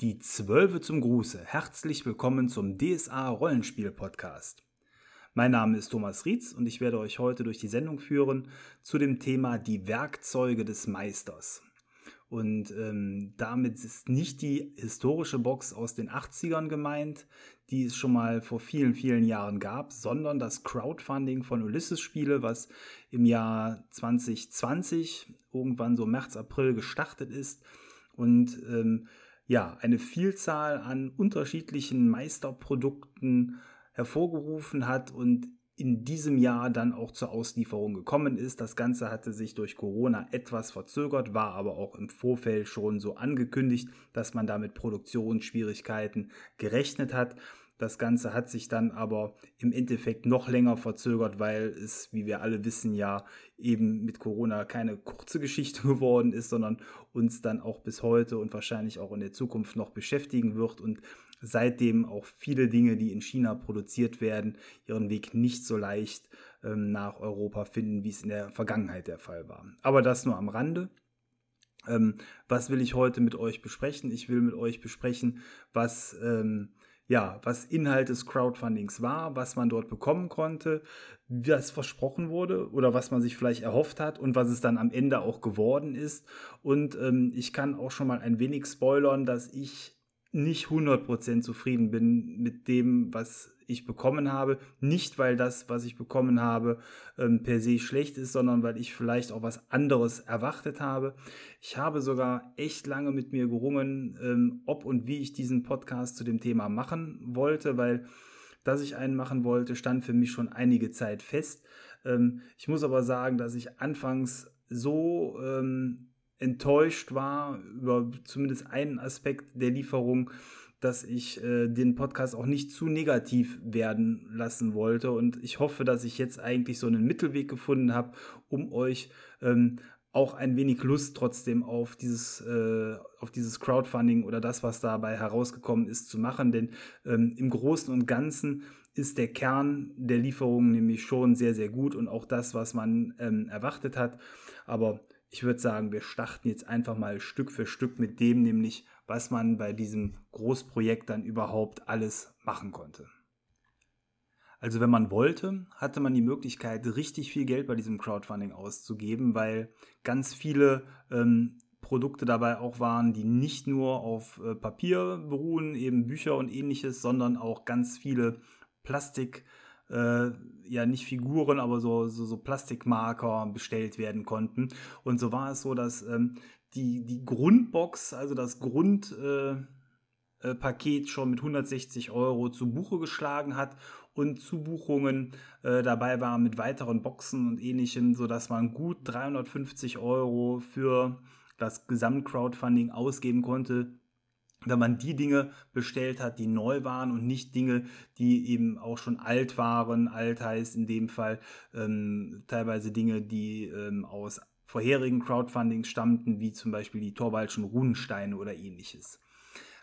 Die Zwölfe zum Gruße. Herzlich willkommen zum DSA Rollenspiel Podcast. Mein Name ist Thomas Rietz und ich werde euch heute durch die Sendung führen zu dem Thema die Werkzeuge des Meisters. Und ähm, damit ist nicht die historische Box aus den 80ern gemeint, die es schon mal vor vielen, vielen Jahren gab, sondern das Crowdfunding von Ulysses Spiele, was im Jahr 2020, irgendwann so März, April gestartet ist und ähm, ja, eine Vielzahl an unterschiedlichen Meisterprodukten hervorgerufen hat und in diesem Jahr dann auch zur Auslieferung gekommen ist. Das Ganze hatte sich durch Corona etwas verzögert, war aber auch im Vorfeld schon so angekündigt, dass man damit Produktionsschwierigkeiten gerechnet hat. Das Ganze hat sich dann aber im Endeffekt noch länger verzögert, weil es, wie wir alle wissen, ja eben mit Corona keine kurze Geschichte geworden ist, sondern uns dann auch bis heute und wahrscheinlich auch in der Zukunft noch beschäftigen wird und seitdem auch viele Dinge, die in China produziert werden, ihren Weg nicht so leicht ähm, nach Europa finden, wie es in der Vergangenheit der Fall war. Aber das nur am Rande. Ähm, was will ich heute mit euch besprechen? Ich will mit euch besprechen, was ähm, ja, was Inhalt des Crowdfundings war, was man dort bekommen konnte, was versprochen wurde oder was man sich vielleicht erhofft hat und was es dann am Ende auch geworden ist. Und ähm, ich kann auch schon mal ein wenig spoilern, dass ich nicht 100% zufrieden bin mit dem, was ich bekommen habe. Nicht, weil das, was ich bekommen habe, ähm, per se schlecht ist, sondern weil ich vielleicht auch was anderes erwartet habe. Ich habe sogar echt lange mit mir gerungen, ähm, ob und wie ich diesen Podcast zu dem Thema machen wollte, weil dass ich einen machen wollte, stand für mich schon einige Zeit fest. Ähm, ich muss aber sagen, dass ich anfangs so ähm, enttäuscht war über zumindest einen Aspekt der Lieferung, dass ich äh, den Podcast auch nicht zu negativ werden lassen wollte. Und ich hoffe, dass ich jetzt eigentlich so einen Mittelweg gefunden habe, um euch ähm, auch ein wenig Lust trotzdem auf dieses, äh, auf dieses Crowdfunding oder das, was dabei herausgekommen ist, zu machen. Denn ähm, im Großen und Ganzen ist der Kern der Lieferung nämlich schon sehr, sehr gut und auch das, was man ähm, erwartet hat. Aber ich würde sagen, wir starten jetzt einfach mal Stück für Stück mit dem, nämlich was man bei diesem Großprojekt dann überhaupt alles machen konnte. Also wenn man wollte, hatte man die Möglichkeit, richtig viel Geld bei diesem Crowdfunding auszugeben, weil ganz viele ähm, Produkte dabei auch waren, die nicht nur auf äh, Papier beruhen, eben Bücher und ähnliches, sondern auch ganz viele Plastik, äh, ja nicht Figuren, aber so, so, so, Plastikmarker bestellt werden konnten. Und so war es so, dass ähm, die, die Grundbox, also das Grundpaket äh, äh schon mit 160 Euro zu Buche geschlagen hat und Zubuchungen äh, dabei waren mit weiteren Boxen und ähnlichem, sodass man gut 350 Euro für das Gesamtcrowdfunding ausgeben konnte, wenn man die Dinge bestellt hat, die neu waren und nicht Dinge, die eben auch schon alt waren. Alt heißt in dem Fall ähm, teilweise Dinge, die ähm, aus vorherigen Crowdfundings stammten, wie zum Beispiel die Torwaldschen Runensteine oder ähnliches.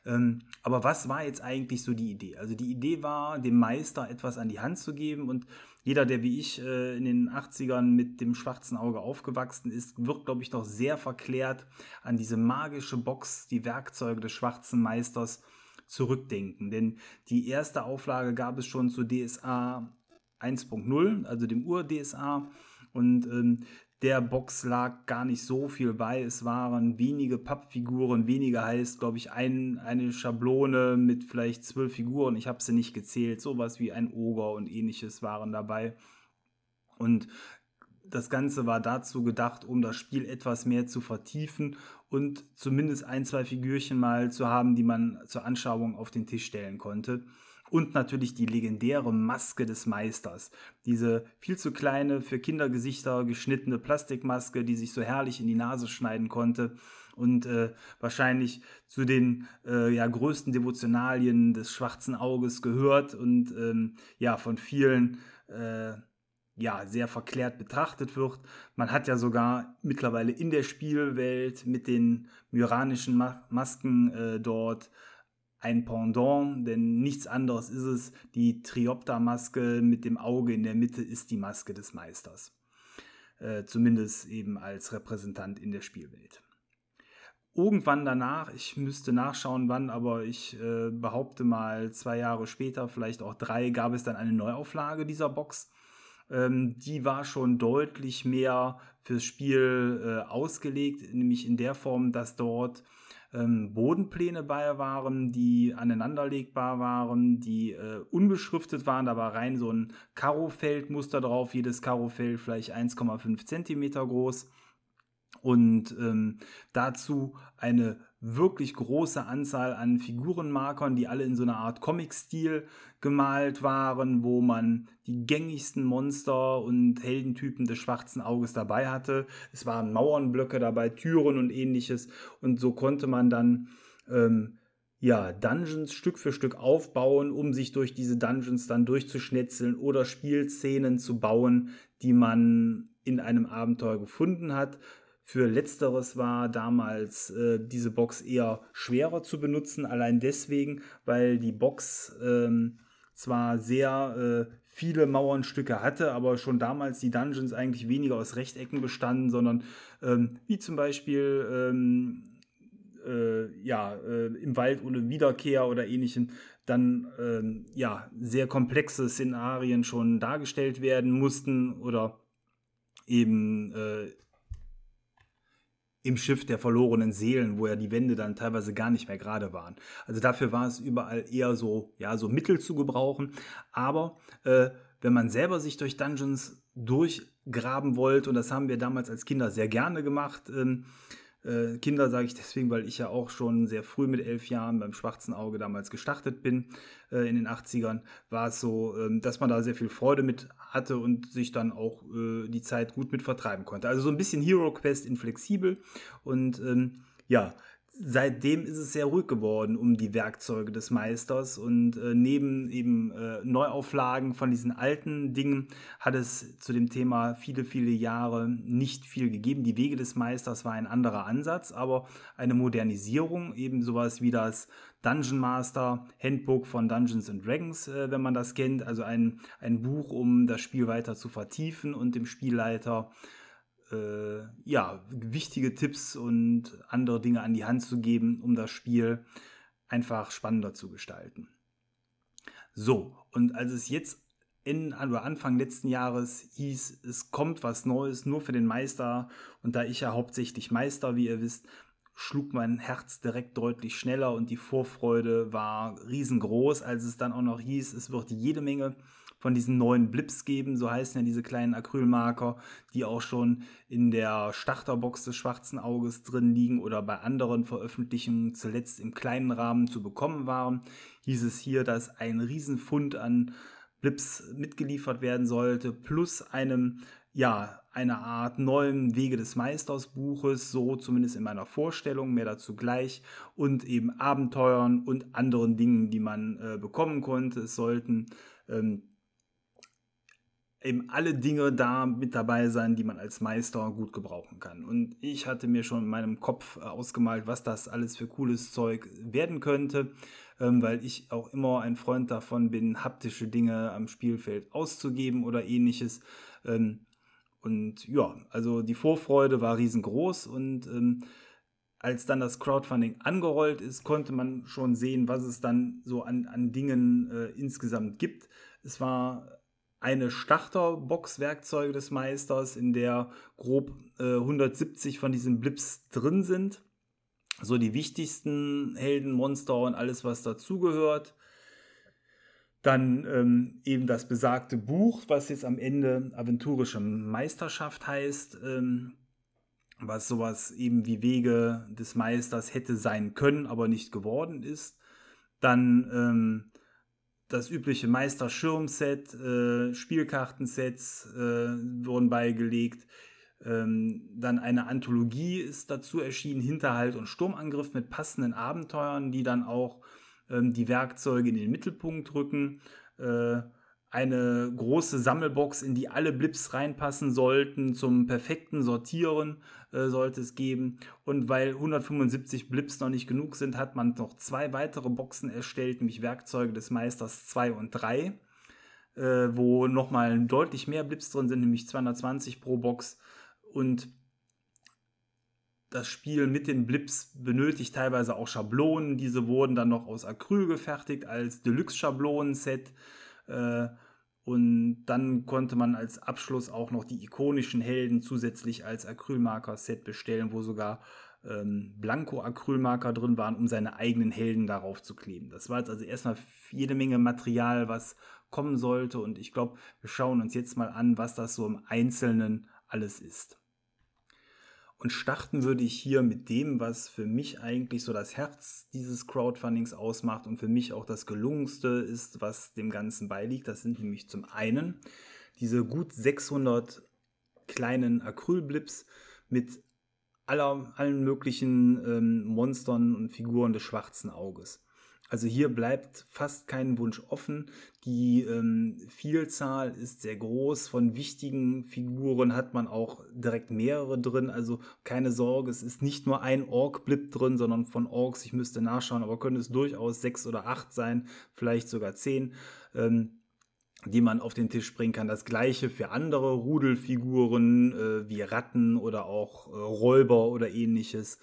Ähm, aber was war jetzt eigentlich so die Idee? Also die Idee war, dem Meister etwas an die Hand zu geben und jeder, der wie ich äh, in den 80ern mit dem schwarzen Auge aufgewachsen ist, wird, glaube ich, noch sehr verklärt an diese magische Box, die Werkzeuge des schwarzen Meisters zurückdenken. Denn die erste Auflage gab es schon zu DSA 1.0, also dem Ur-DSA. Und ähm, der Box lag gar nicht so viel bei. Es waren wenige Pappfiguren, weniger heißt, glaube ich, ein, eine Schablone mit vielleicht zwölf Figuren. Ich habe sie nicht gezählt. Sowas wie ein Oger und ähnliches waren dabei. Und das Ganze war dazu gedacht, um das Spiel etwas mehr zu vertiefen und zumindest ein, zwei Figürchen mal zu haben, die man zur Anschauung auf den Tisch stellen konnte. Und natürlich die legendäre Maske des Meisters. Diese viel zu kleine, für Kindergesichter geschnittene Plastikmaske, die sich so herrlich in die Nase schneiden konnte und äh, wahrscheinlich zu den äh, ja, größten Devotionalien des schwarzen Auges gehört und ähm, ja von vielen äh, ja sehr verklärt betrachtet wird. Man hat ja sogar mittlerweile in der Spielwelt mit den myranischen Ma Masken äh, dort ein Pendant, denn nichts anderes ist es. Die Triopta-Maske mit dem Auge in der Mitte ist die Maske des Meisters. Äh, zumindest eben als Repräsentant in der Spielwelt. irgendwann danach, ich müsste nachschauen, wann, aber ich äh, behaupte mal zwei Jahre später, vielleicht auch drei, gab es dann eine Neuauflage dieser Box. Ähm, die war schon deutlich mehr fürs Spiel äh, ausgelegt, nämlich in der Form, dass dort ähm, Bodenpläne bei waren, die aneinanderlegbar waren, die äh, unbeschriftet waren. Da war rein so ein Karofeldmuster drauf, jedes Karofeld vielleicht 1,5 Zentimeter groß. Und ähm, dazu eine wirklich große Anzahl an Figurenmarkern, die alle in so einer Art Comic-Stil gemalt waren, wo man die gängigsten Monster und Heldentypen des schwarzen Auges dabei hatte. Es waren Mauernblöcke dabei, Türen und ähnliches. Und so konnte man dann ähm, ja, Dungeons Stück für Stück aufbauen, um sich durch diese Dungeons dann durchzuschnetzeln oder Spielszenen zu bauen, die man in einem Abenteuer gefunden hat. Für letzteres war damals äh, diese Box eher schwerer zu benutzen, allein deswegen, weil die Box ähm, zwar sehr äh, viele Mauernstücke hatte, aber schon damals die Dungeons eigentlich weniger aus Rechtecken bestanden, sondern ähm, wie zum Beispiel ähm, äh, ja, äh, im Wald ohne Wiederkehr oder ähnlichem dann ähm, ja sehr komplexe Szenarien schon dargestellt werden mussten oder eben äh, im Schiff der verlorenen Seelen, wo ja die Wände dann teilweise gar nicht mehr gerade waren. Also dafür war es überall eher so, ja, so Mittel zu gebrauchen. Aber äh, wenn man selber sich durch Dungeons durchgraben wollte, und das haben wir damals als Kinder sehr gerne gemacht, ähm, äh, Kinder sage ich deswegen, weil ich ja auch schon sehr früh mit elf Jahren beim Schwarzen Auge damals gestartet bin äh, in den 80ern, war es so, äh, dass man da sehr viel Freude mit hatte und sich dann auch äh, die Zeit gut mit vertreiben konnte. Also so ein bisschen Hero Quest in flexibel und ähm, ja, seitdem ist es sehr ruhig geworden um die Werkzeuge des Meisters und äh, neben eben äh, Neuauflagen von diesen alten Dingen hat es zu dem Thema viele, viele Jahre nicht viel gegeben. Die Wege des Meisters war ein anderer Ansatz, aber eine Modernisierung, eben sowas wie das Dungeon Master Handbook von Dungeons and Dragons, äh, wenn man das kennt, also ein, ein Buch, um das Spiel weiter zu vertiefen und dem Spielleiter äh, ja, wichtige Tipps und andere Dinge an die Hand zu geben, um das Spiel einfach spannender zu gestalten. So, und als es jetzt in, oder Anfang letzten Jahres hieß, es kommt was Neues nur für den Meister und da ich ja hauptsächlich Meister, wie ihr wisst, schlug mein Herz direkt deutlich schneller und die Vorfreude war riesengroß, als es dann auch noch hieß, es wird jede Menge von diesen neuen Blips geben, so heißen ja diese kleinen Acrylmarker, die auch schon in der Starterbox des schwarzen Auges drin liegen oder bei anderen Veröffentlichungen zuletzt im kleinen Rahmen zu bekommen waren. Hieß es hier, dass ein Riesenfund an Blips mitgeliefert werden sollte, plus einem ja, eine Art neuen Wege des Meisters Buches, so zumindest in meiner Vorstellung, mehr dazu gleich, und eben Abenteuern und anderen Dingen, die man äh, bekommen konnte. Es sollten ähm, eben alle Dinge da mit dabei sein, die man als Meister gut gebrauchen kann. Und ich hatte mir schon in meinem Kopf äh, ausgemalt, was das alles für cooles Zeug werden könnte, ähm, weil ich auch immer ein Freund davon bin, haptische Dinge am Spielfeld auszugeben oder ähnliches. Ähm, und ja, also die Vorfreude war riesengroß und ähm, als dann das Crowdfunding angerollt ist, konnte man schon sehen, was es dann so an, an Dingen äh, insgesamt gibt. Es war eine Starterbox-Werkzeuge des Meisters, in der grob äh, 170 von diesen Blips drin sind. So die wichtigsten Helden, Monster und alles, was dazugehört. Dann ähm, eben das besagte Buch, was jetzt am Ende Aventurische Meisterschaft heißt, ähm, was sowas eben wie Wege des Meisters hätte sein können, aber nicht geworden ist. Dann ähm, das übliche Meister-Schirmset, äh, Spielkartensets äh, wurden beigelegt. Ähm, dann eine Anthologie ist dazu erschienen, Hinterhalt und Sturmangriff mit passenden Abenteuern, die dann auch ähm, die Werkzeuge in den Mittelpunkt rücken. Äh, eine große Sammelbox, in die alle Blips reinpassen sollten, zum perfekten Sortieren äh, sollte es geben. Und weil 175 Blips noch nicht genug sind, hat man noch zwei weitere Boxen erstellt, nämlich Werkzeuge des Meisters 2 und 3, äh, wo nochmal deutlich mehr Blips drin sind, nämlich 220 pro Box. Und das Spiel mit den Blips benötigt teilweise auch Schablonen. Diese wurden dann noch aus Acryl gefertigt als Deluxe-Schablonen-Set. Äh, und dann konnte man als Abschluss auch noch die ikonischen Helden zusätzlich als Acrylmarker-Set bestellen, wo sogar ähm, Blanko-Acrylmarker drin waren, um seine eigenen Helden darauf zu kleben. Das war jetzt also erstmal jede Menge Material, was kommen sollte. Und ich glaube, wir schauen uns jetzt mal an, was das so im Einzelnen alles ist. Und starten würde ich hier mit dem, was für mich eigentlich so das Herz dieses Crowdfundings ausmacht und für mich auch das gelungenste ist, was dem Ganzen beiliegt. Das sind nämlich zum einen diese gut 600 kleinen Acrylblips mit aller, allen möglichen ähm, Monstern und Figuren des schwarzen Auges. Also hier bleibt fast kein Wunsch offen. Die ähm, Vielzahl ist sehr groß. Von wichtigen Figuren hat man auch direkt mehrere drin. Also keine Sorge, es ist nicht nur ein Ork-Blip drin, sondern von Orks, ich müsste nachschauen, aber können es durchaus sechs oder acht sein, vielleicht sogar zehn. Ähm, die man auf den Tisch bringen kann. Das gleiche für andere Rudelfiguren äh, wie Ratten oder auch äh, Räuber oder ähnliches.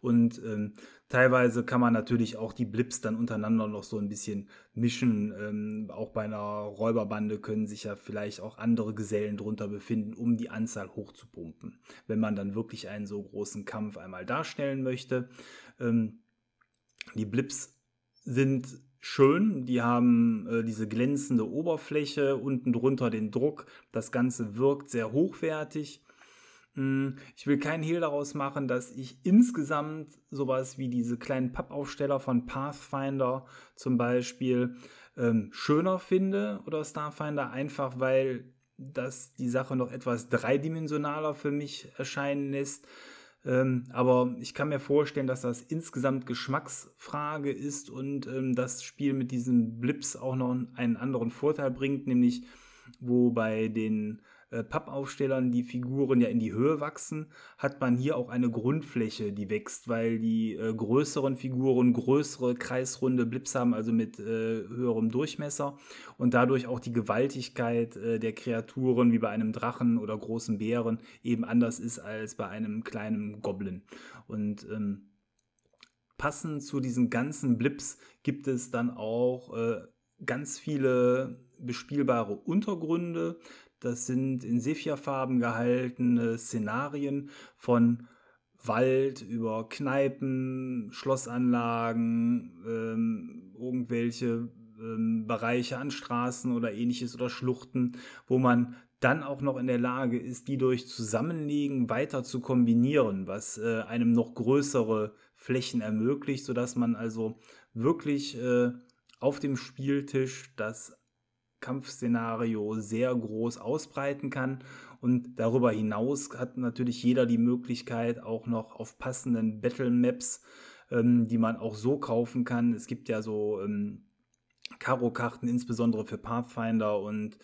Und ähm, teilweise kann man natürlich auch die Blips dann untereinander noch so ein bisschen mischen. Ähm, auch bei einer Räuberbande können sich ja vielleicht auch andere Gesellen drunter befinden, um die Anzahl hochzupumpen, wenn man dann wirklich einen so großen Kampf einmal darstellen möchte. Ähm, die Blips sind schön. Die haben äh, diese glänzende Oberfläche, unten drunter den Druck. Das Ganze wirkt sehr hochwertig. Hm, ich will keinen Hehl daraus machen, dass ich insgesamt sowas wie diese kleinen Pappaufsteller von Pathfinder zum Beispiel ähm, schöner finde oder Starfinder, einfach weil das die Sache noch etwas dreidimensionaler für mich erscheinen lässt. Ähm, aber ich kann mir vorstellen, dass das insgesamt Geschmacksfrage ist und ähm, das Spiel mit diesen Blips auch noch einen anderen Vorteil bringt, nämlich wo bei den äh, Pappaufstellern die Figuren ja in die Höhe wachsen, hat man hier auch eine Grundfläche, die wächst, weil die äh, größeren Figuren größere kreisrunde Blips haben, also mit äh, höherem Durchmesser und dadurch auch die Gewaltigkeit äh, der Kreaturen wie bei einem Drachen oder großen Bären eben anders ist als bei einem kleinen Goblin. Und ähm, passend zu diesen ganzen Blips gibt es dann auch äh, ganz viele bespielbare Untergründe. Das sind in Sepia-Farben gehaltene Szenarien von Wald über Kneipen, Schlossanlagen, ähm, irgendwelche ähm, Bereiche an Straßen oder ähnliches oder Schluchten, wo man dann auch noch in der Lage ist, die durch Zusammenlegen weiter zu kombinieren, was äh, einem noch größere Flächen ermöglicht, sodass man also wirklich äh, auf dem Spieltisch das Kampfszenario sehr groß ausbreiten kann. Und darüber hinaus hat natürlich jeder die Möglichkeit, auch noch auf passenden Battle Maps, ähm, die man auch so kaufen kann. Es gibt ja so ähm, Karo-Karten, insbesondere für Pathfinder und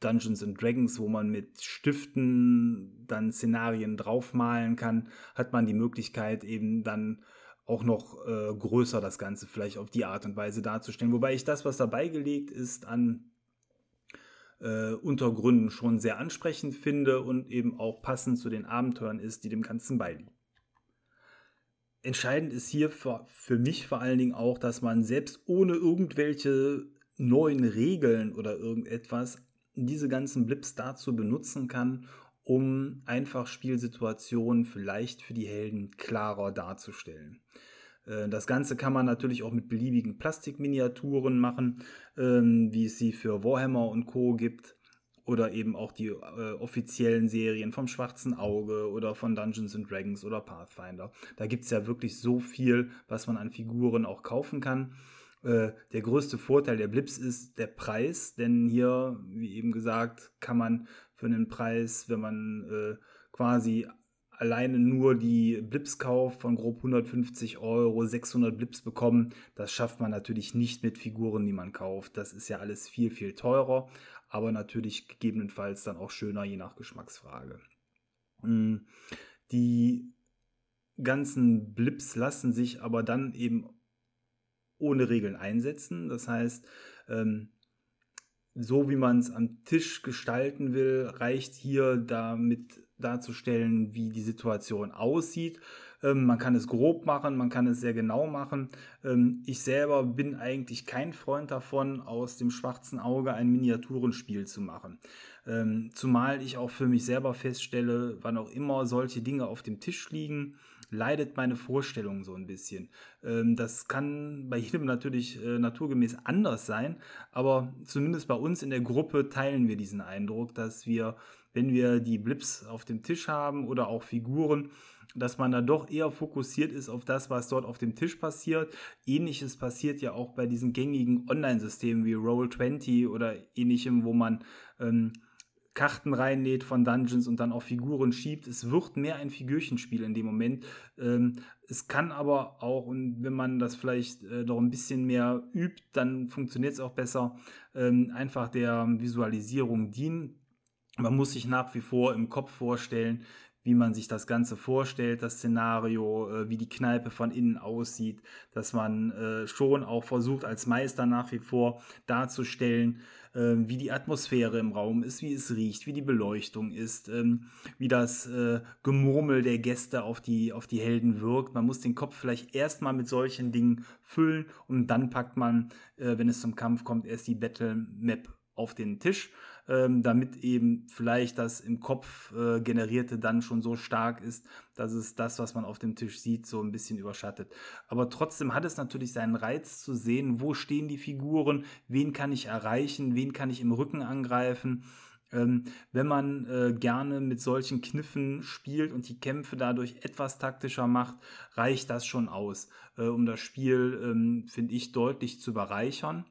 Dungeons and Dragons, wo man mit Stiften dann Szenarien draufmalen kann, hat man die Möglichkeit eben dann auch noch äh, größer das Ganze vielleicht auf die Art und Weise darzustellen. Wobei ich das, was dabei gelegt ist an äh, Untergründen schon sehr ansprechend finde und eben auch passend zu den Abenteuern ist, die dem Ganzen beiliegen. Entscheidend ist hier für, für mich vor allen Dingen auch, dass man selbst ohne irgendwelche neuen Regeln oder irgendetwas diese ganzen Blips dazu benutzen kann, um einfach Spielsituationen vielleicht für die Helden klarer darzustellen. Äh, das Ganze kann man natürlich auch mit beliebigen Plastikminiaturen machen, ähm, wie es sie für Warhammer und Co. gibt. Oder eben auch die äh, offiziellen Serien vom Schwarzen Auge oder von Dungeons and Dragons oder Pathfinder. Da gibt es ja wirklich so viel, was man an Figuren auch kaufen kann. Äh, der größte Vorteil der Blips ist der Preis, denn hier, wie eben gesagt, kann man für einen Preis, wenn man äh, quasi alleine nur die Blips kauft von grob 150 Euro, 600 Blips bekommen, das schafft man natürlich nicht mit Figuren, die man kauft. Das ist ja alles viel, viel teurer, aber natürlich gegebenenfalls dann auch schöner, je nach Geschmacksfrage. Hm, die ganzen Blips lassen sich aber dann eben ohne Regeln einsetzen. Das heißt, ähm, so wie man es am Tisch gestalten will, reicht hier damit darzustellen, wie die Situation aussieht. Ähm, man kann es grob machen, man kann es sehr genau machen. Ähm, ich selber bin eigentlich kein Freund davon, aus dem schwarzen Auge ein Miniaturenspiel zu machen. Ähm, zumal ich auch für mich selber feststelle, wann auch immer solche Dinge auf dem Tisch liegen, leidet meine Vorstellung so ein bisschen. Ähm, das kann bei jedem natürlich äh, naturgemäß anders sein, aber zumindest bei uns in der Gruppe teilen wir diesen Eindruck, dass wir, wenn wir die Blips auf dem Tisch haben oder auch Figuren, dass man da doch eher fokussiert ist auf das, was dort auf dem Tisch passiert. Ähnliches passiert ja auch bei diesen gängigen Online-Systemen wie Roll20 oder ähnlichem, wo man ähm, Karten reinnäht von Dungeons und dann auch Figuren schiebt. Es wird mehr ein Figürchenspiel in dem Moment. Ähm, es kann aber auch, und wenn man das vielleicht äh, noch ein bisschen mehr übt, dann funktioniert es auch besser, ähm, einfach der Visualisierung dienen. Man muss sich nach wie vor im Kopf vorstellen, wie man sich das Ganze vorstellt, das Szenario, äh, wie die Kneipe von innen aussieht, dass man äh, schon auch versucht, als Meister nach wie vor darzustellen, äh, wie die Atmosphäre im Raum ist, wie es riecht, wie die Beleuchtung ist, ähm, wie das äh, Gemurmel der Gäste auf die, auf die Helden wirkt. Man muss den Kopf vielleicht erstmal mit solchen Dingen füllen und dann packt man, äh, wenn es zum Kampf kommt, erst die Battle Map auf den Tisch ähm, damit eben vielleicht das im Kopf äh, generierte dann schon so stark ist, dass es das, was man auf dem Tisch sieht, so ein bisschen überschattet. Aber trotzdem hat es natürlich seinen Reiz zu sehen, wo stehen die Figuren, wen kann ich erreichen, wen kann ich im Rücken angreifen. Ähm, wenn man äh, gerne mit solchen Kniffen spielt und die Kämpfe dadurch etwas taktischer macht, reicht das schon aus, äh, um das Spiel, ähm, finde ich, deutlich zu bereichern.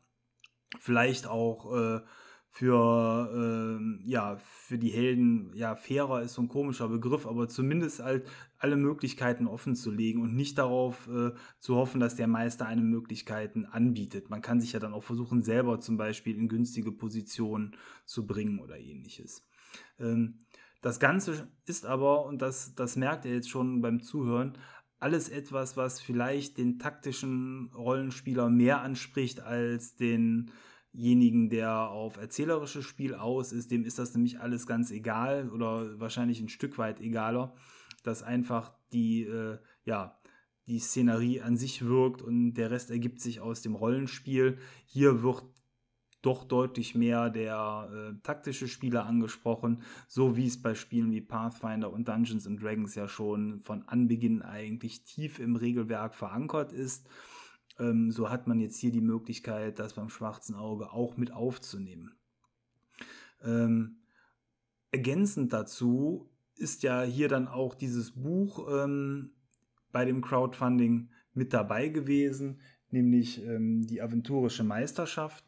Vielleicht auch äh, für, äh, ja, für die Helden, ja, fairer ist so ein komischer Begriff, aber zumindest halt alle Möglichkeiten offen zu legen und nicht darauf äh, zu hoffen, dass der Meister einem Möglichkeiten anbietet. Man kann sich ja dann auch versuchen, selber zum Beispiel in günstige Positionen zu bringen oder ähnliches. Ähm, das Ganze ist aber, und das, das merkt ihr jetzt schon beim Zuhören, alles etwas, was vielleicht den taktischen Rollenspieler mehr anspricht als den demjenigen, der auf erzählerisches Spiel aus ist, dem ist das nämlich alles ganz egal oder wahrscheinlich ein Stück weit egaler, dass einfach die, äh, ja, die Szenerie an sich wirkt und der Rest ergibt sich aus dem Rollenspiel. Hier wird doch deutlich mehr der äh, taktische Spieler angesprochen, so wie es bei Spielen wie Pathfinder und Dungeons and Dragons ja schon von Anbeginn eigentlich tief im Regelwerk verankert ist. Ähm, so hat man jetzt hier die Möglichkeit, das beim schwarzen Auge auch mit aufzunehmen. Ähm, ergänzend dazu ist ja hier dann auch dieses Buch ähm, bei dem Crowdfunding mit dabei gewesen, nämlich ähm, die Aventurische Meisterschaft.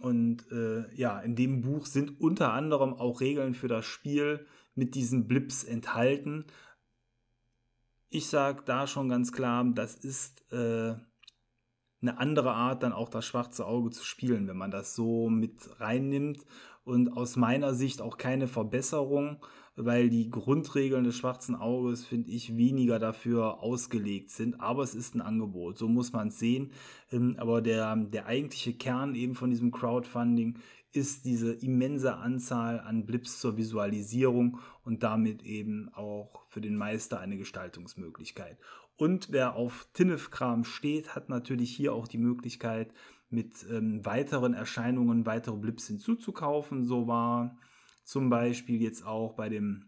Und äh, ja, in dem Buch sind unter anderem auch Regeln für das Spiel mit diesen Blips enthalten. Ich sage da schon ganz klar, das ist äh, eine andere Art, dann auch das schwarze Auge zu spielen, wenn man das so mit reinnimmt. Und aus meiner Sicht auch keine Verbesserung, weil die Grundregeln des schwarzen Auges, finde ich, weniger dafür ausgelegt sind. Aber es ist ein Angebot, so muss man es sehen. Ähm, aber der, der eigentliche Kern eben von diesem Crowdfunding ist diese immense Anzahl an Blips zur Visualisierung und damit eben auch für den Meister eine Gestaltungsmöglichkeit. Und wer auf Tinnef-Kram steht, hat natürlich hier auch die Möglichkeit, mit ähm, weiteren Erscheinungen weitere Blips hinzuzukaufen. So war zum Beispiel jetzt auch bei dem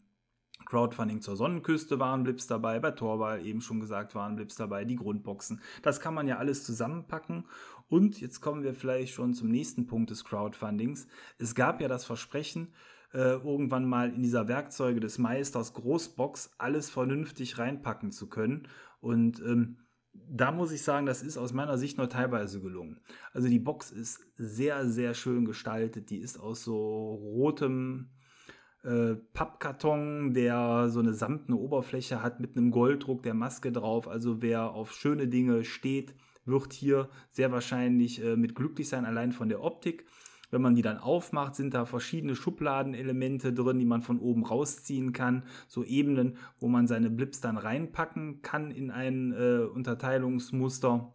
Crowdfunding zur Sonnenküste waren Blips dabei, bei Torwall eben schon gesagt waren Blips dabei, die Grundboxen. Das kann man ja alles zusammenpacken. Und jetzt kommen wir vielleicht schon zum nächsten Punkt des Crowdfundings. Es gab ja das Versprechen, äh, irgendwann mal in dieser Werkzeuge des Meisters Großbox alles vernünftig reinpacken zu können. Und ähm, da muss ich sagen, das ist aus meiner Sicht nur teilweise gelungen. Also die Box ist sehr, sehr schön gestaltet. Die ist aus so rotem äh, Pappkarton, der so eine samtene Oberfläche hat mit einem Golddruck der Maske drauf. Also wer auf schöne Dinge steht, wird hier sehr wahrscheinlich äh, mit glücklich sein, allein von der Optik. Wenn man die dann aufmacht, sind da verschiedene Schubladenelemente drin, die man von oben rausziehen kann. So Ebenen, wo man seine Blips dann reinpacken kann in ein äh, Unterteilungsmuster.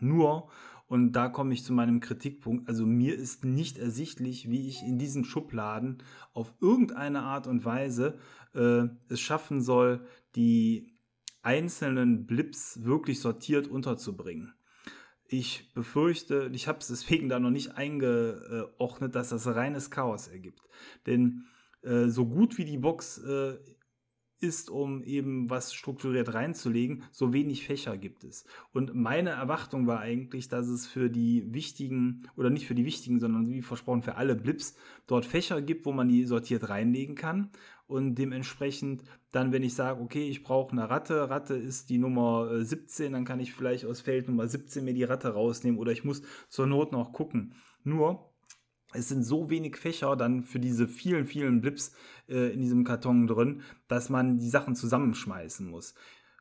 Nur Und da komme ich zu meinem Kritikpunkt. Also mir ist nicht ersichtlich, wie ich in diesen Schubladen auf irgendeine Art und Weise äh, es schaffen soll, die einzelnen Blips wirklich sortiert unterzubringen. Ich befürchte, ich habe es deswegen da noch nicht eingeordnet, dass das reines Chaos ergibt. Denn äh, so gut wie die Box äh, ist, um eben was strukturiert reinzulegen, so wenig Fächer gibt es. Und meine Erwartung war eigentlich, dass es für die wichtigen, oder nicht für die wichtigen, sondern wie versprochen für alle Blips, dort Fächer gibt, wo man die sortiert reinlegen kann. Und dementsprechend dann, wenn ich sage, okay, ich brauche eine Ratte, Ratte ist die Nummer 17, äh, dann kann ich vielleicht aus Feld Nummer 17 mir die Ratte rausnehmen oder ich muss zur Not noch gucken. Nur, es sind so wenig Fächer dann für diese vielen, vielen Blips äh, in diesem Karton drin, dass man die Sachen zusammenschmeißen muss.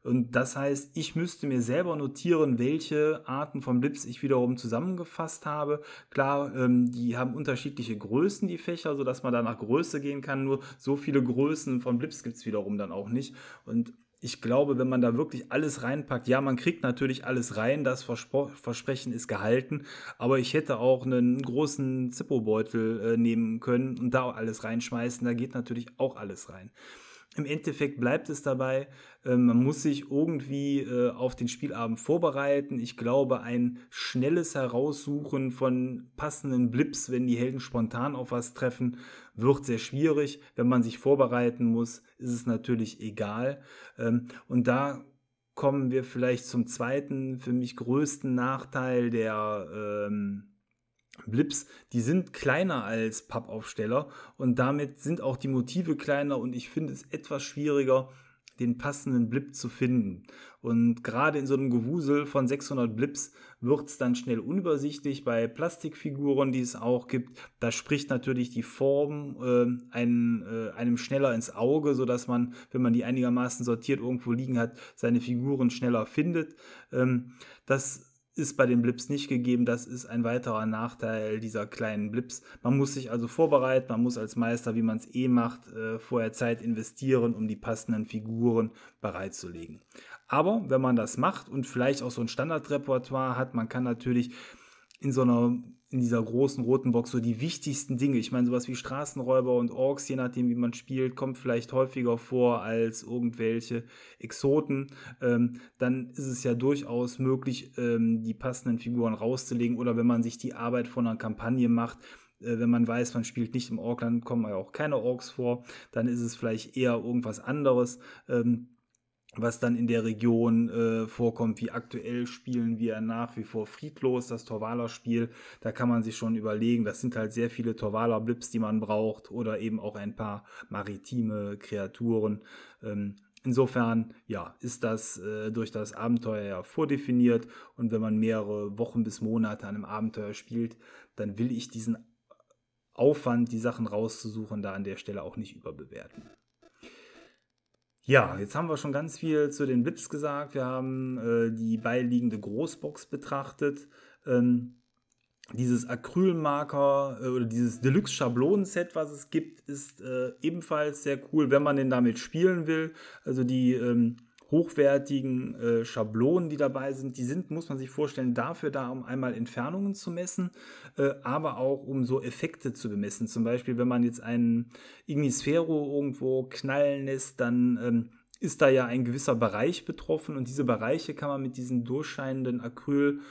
Und das heißt, ich müsste mir selber notieren, welche Arten von Blips ich wiederum zusammengefasst habe. Klar, ähm, die haben unterschiedliche Größen, die Fächer, sodass man da nach Größe gehen kann. Nur so viele Größen von Blips gibt es wiederum dann auch nicht. Und ich glaube, wenn man da wirklich alles reinpackt, ja, man kriegt natürlich alles rein, das Verspro Versprechen ist gehalten, aber ich hätte auch einen großen Zippo-Beutel äh, nehmen können und da alles reinschmeißen, da geht natürlich auch alles rein. Im Endeffekt bleibt es dabei, ähm, man muss sich irgendwie äh, auf den Spielabend vorbereiten. Ich glaube, ein schnelles Heraussuchen von passenden Blips, wenn die Helden spontan auf was treffen, wird sehr schwierig. Wenn man sich vorbereiten muss, ist es natürlich egal. Ähm, und da kommen wir vielleicht zum zweiten, für mich größten Nachteil der ähm, Blips, die sind kleiner als Pappaufsteller und damit sind auch die Motive kleiner und ich finde es etwas schwieriger, den passenden Blip zu finden. Und gerade in so einem Gewusel von 600 Blips wird es dann schnell unübersichtlich. Bei Plastikfiguren, die es auch gibt, da spricht natürlich die Form äh, einem, äh, einem schneller ins Auge, sodass man, wenn man die einigermaßen sortiert irgendwo liegen hat, seine Figuren schneller findet. Ähm, das ist bei den Blips nicht gegeben. Das ist ein weiterer Nachteil dieser kleinen Blips. Man muss sich also vorbereiten, man muss als Meister, wie man es eh macht, äh, vorher Zeit investieren, um die passenden Figuren bereitzulegen. Aber wenn man das macht und vielleicht auch so ein Standardrepertoire hat, man kann natürlich in so einer in dieser großen roten Box so die wichtigsten Dinge. Ich meine, sowas wie Straßenräuber und Orks, je nachdem, wie man spielt, kommt vielleicht häufiger vor als irgendwelche Exoten. Ähm, dann ist es ja durchaus möglich, ähm, die passenden Figuren rauszulegen oder wenn man sich die Arbeit von einer Kampagne macht, äh, wenn man weiß, man spielt nicht im Orkland, kommen ja auch keine Orks vor, dann ist es vielleicht eher irgendwas anderes. Ähm, was dann in der Region äh, vorkommt, wie aktuell spielen wir nach wie vor friedlos, das Torvaler-Spiel. Da kann man sich schon überlegen, das sind halt sehr viele Torvaler-Blips, die man braucht oder eben auch ein paar maritime Kreaturen. Ähm, insofern, ja, ist das äh, durch das Abenteuer ja vordefiniert und wenn man mehrere Wochen bis Monate an einem Abenteuer spielt, dann will ich diesen Aufwand, die Sachen rauszusuchen, da an der Stelle auch nicht überbewerten. Ja, jetzt haben wir schon ganz viel zu den Blips gesagt. Wir haben äh, die beiliegende Großbox betrachtet. Ähm, dieses Acrylmarker äh, oder dieses Deluxe-Schablonen-Set, was es gibt, ist äh, ebenfalls sehr cool, wenn man denn damit spielen will. Also die ähm, hochwertigen äh, Schablonen, die dabei sind, die sind, muss man sich vorstellen, dafür da, um einmal Entfernungen zu messen, äh, aber auch um so Effekte zu bemessen. Zum Beispiel, wenn man jetzt einen Ignisphero irgendwo knallen lässt, dann ähm, ist da ja ein gewisser Bereich betroffen und diese Bereiche kann man mit diesen durchscheinenden Acryl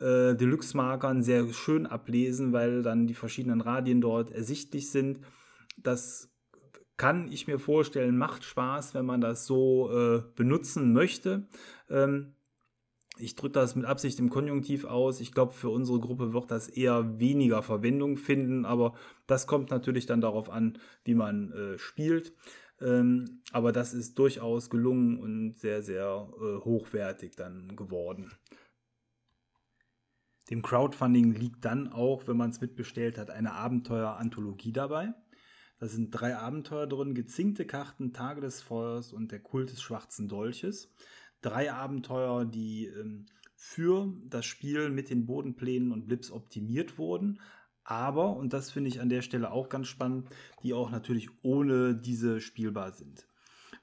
äh, Deluxe-Markern sehr schön ablesen, weil dann die verschiedenen Radien dort ersichtlich sind. Das kann ich mir vorstellen, macht Spaß, wenn man das so äh, benutzen möchte. Ähm, ich drücke das mit Absicht im Konjunktiv aus. Ich glaube, für unsere Gruppe wird das eher weniger Verwendung finden, aber das kommt natürlich dann darauf an, wie man äh, spielt. Ähm, aber das ist durchaus gelungen und sehr, sehr äh, hochwertig dann geworden. Dem Crowdfunding liegt dann auch, wenn man es mitbestellt hat, eine Abenteuer-Anthologie dabei. Da sind drei Abenteuer drin, gezinkte Karten, Tage des Feuers und der Kult des schwarzen Dolches. Drei Abenteuer, die ähm, für das Spiel mit den Bodenplänen und Blips optimiert wurden, aber, und das finde ich an der Stelle auch ganz spannend, die auch natürlich ohne diese spielbar sind.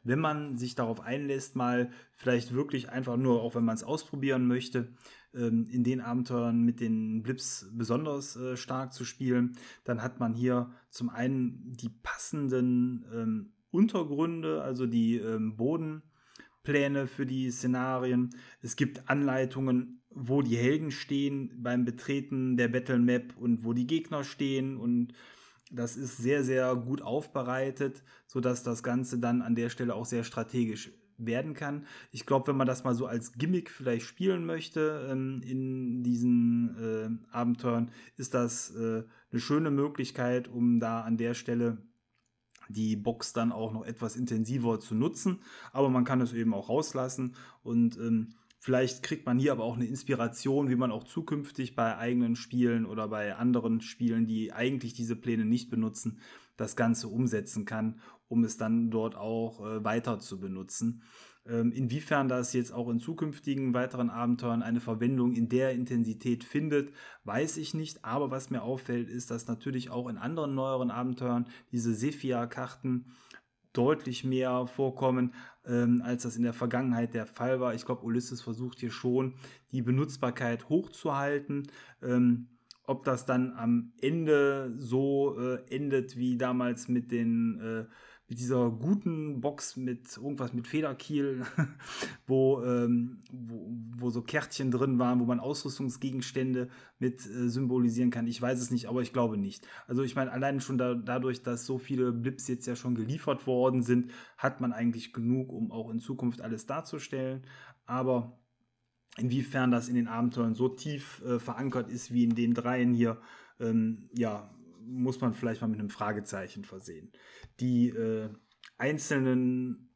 wenn man sich darauf einlässt, mal vielleicht wirklich einfach nur, auch wenn man es ausprobieren möchte, ähm, in den Abenteuern mit den Blips besonders äh, stark zu spielen, dann hat man hier zum einen die passenden ähm, Untergründe, also die ähm, Bodenpläne für die Szenarien. Es gibt Anleitungen, wo die Helden stehen beim Betreten der Battle Map und wo die Gegner stehen und das ist sehr, sehr gut aufbereitet, sodass das Ganze dann an der Stelle auch sehr strategisch werden kann. Ich glaube, wenn man das mal so als Gimmick vielleicht spielen möchte ähm, in diesen äh, Abenteuern, ist das äh, eine schöne Möglichkeit, um da an der Stelle die Box dann auch noch etwas intensiver zu nutzen. Aber man kann es eben auch rauslassen und ähm, Vielleicht kriegt man hier aber auch eine Inspiration, wie man auch zukünftig bei eigenen Spielen oder bei anderen Spielen, die eigentlich diese Pläne nicht benutzen, das Ganze umsetzen kann, um es dann dort auch äh, weiter zu benutzen. Ähm, inwiefern das jetzt auch in zukünftigen weiteren Abenteuern eine Verwendung in der Intensität findet, weiß ich nicht. Aber was mir auffällt, ist, dass natürlich auch in anderen neueren Abenteuern diese Sephia-Karten deutlich mehr vorkommen, ähm, als das in der Vergangenheit der Fall war. Ich glaube, Ulysses versucht hier schon, die Benutzbarkeit hochzuhalten. Ähm, ob das dann am Ende so äh, endet wie damals mit den äh, mit dieser guten Box mit irgendwas mit Federkiel, wo, ähm, wo, wo, so Kärtchen drin waren, wo man Ausrüstungsgegenstände mit äh, symbolisieren kann. Ich weiß es nicht, aber ich glaube nicht. Also ich meine, allein schon da, dadurch, dass so viele Blips jetzt ja schon geliefert worden sind, hat man eigentlich genug, um auch in Zukunft alles darzustellen. Aber inwiefern das in den Abenteuern so tief äh, verankert ist wie in den dreien hier, ähm, ja, muss man vielleicht mal mit einem Fragezeichen versehen. Die äh, einzelnen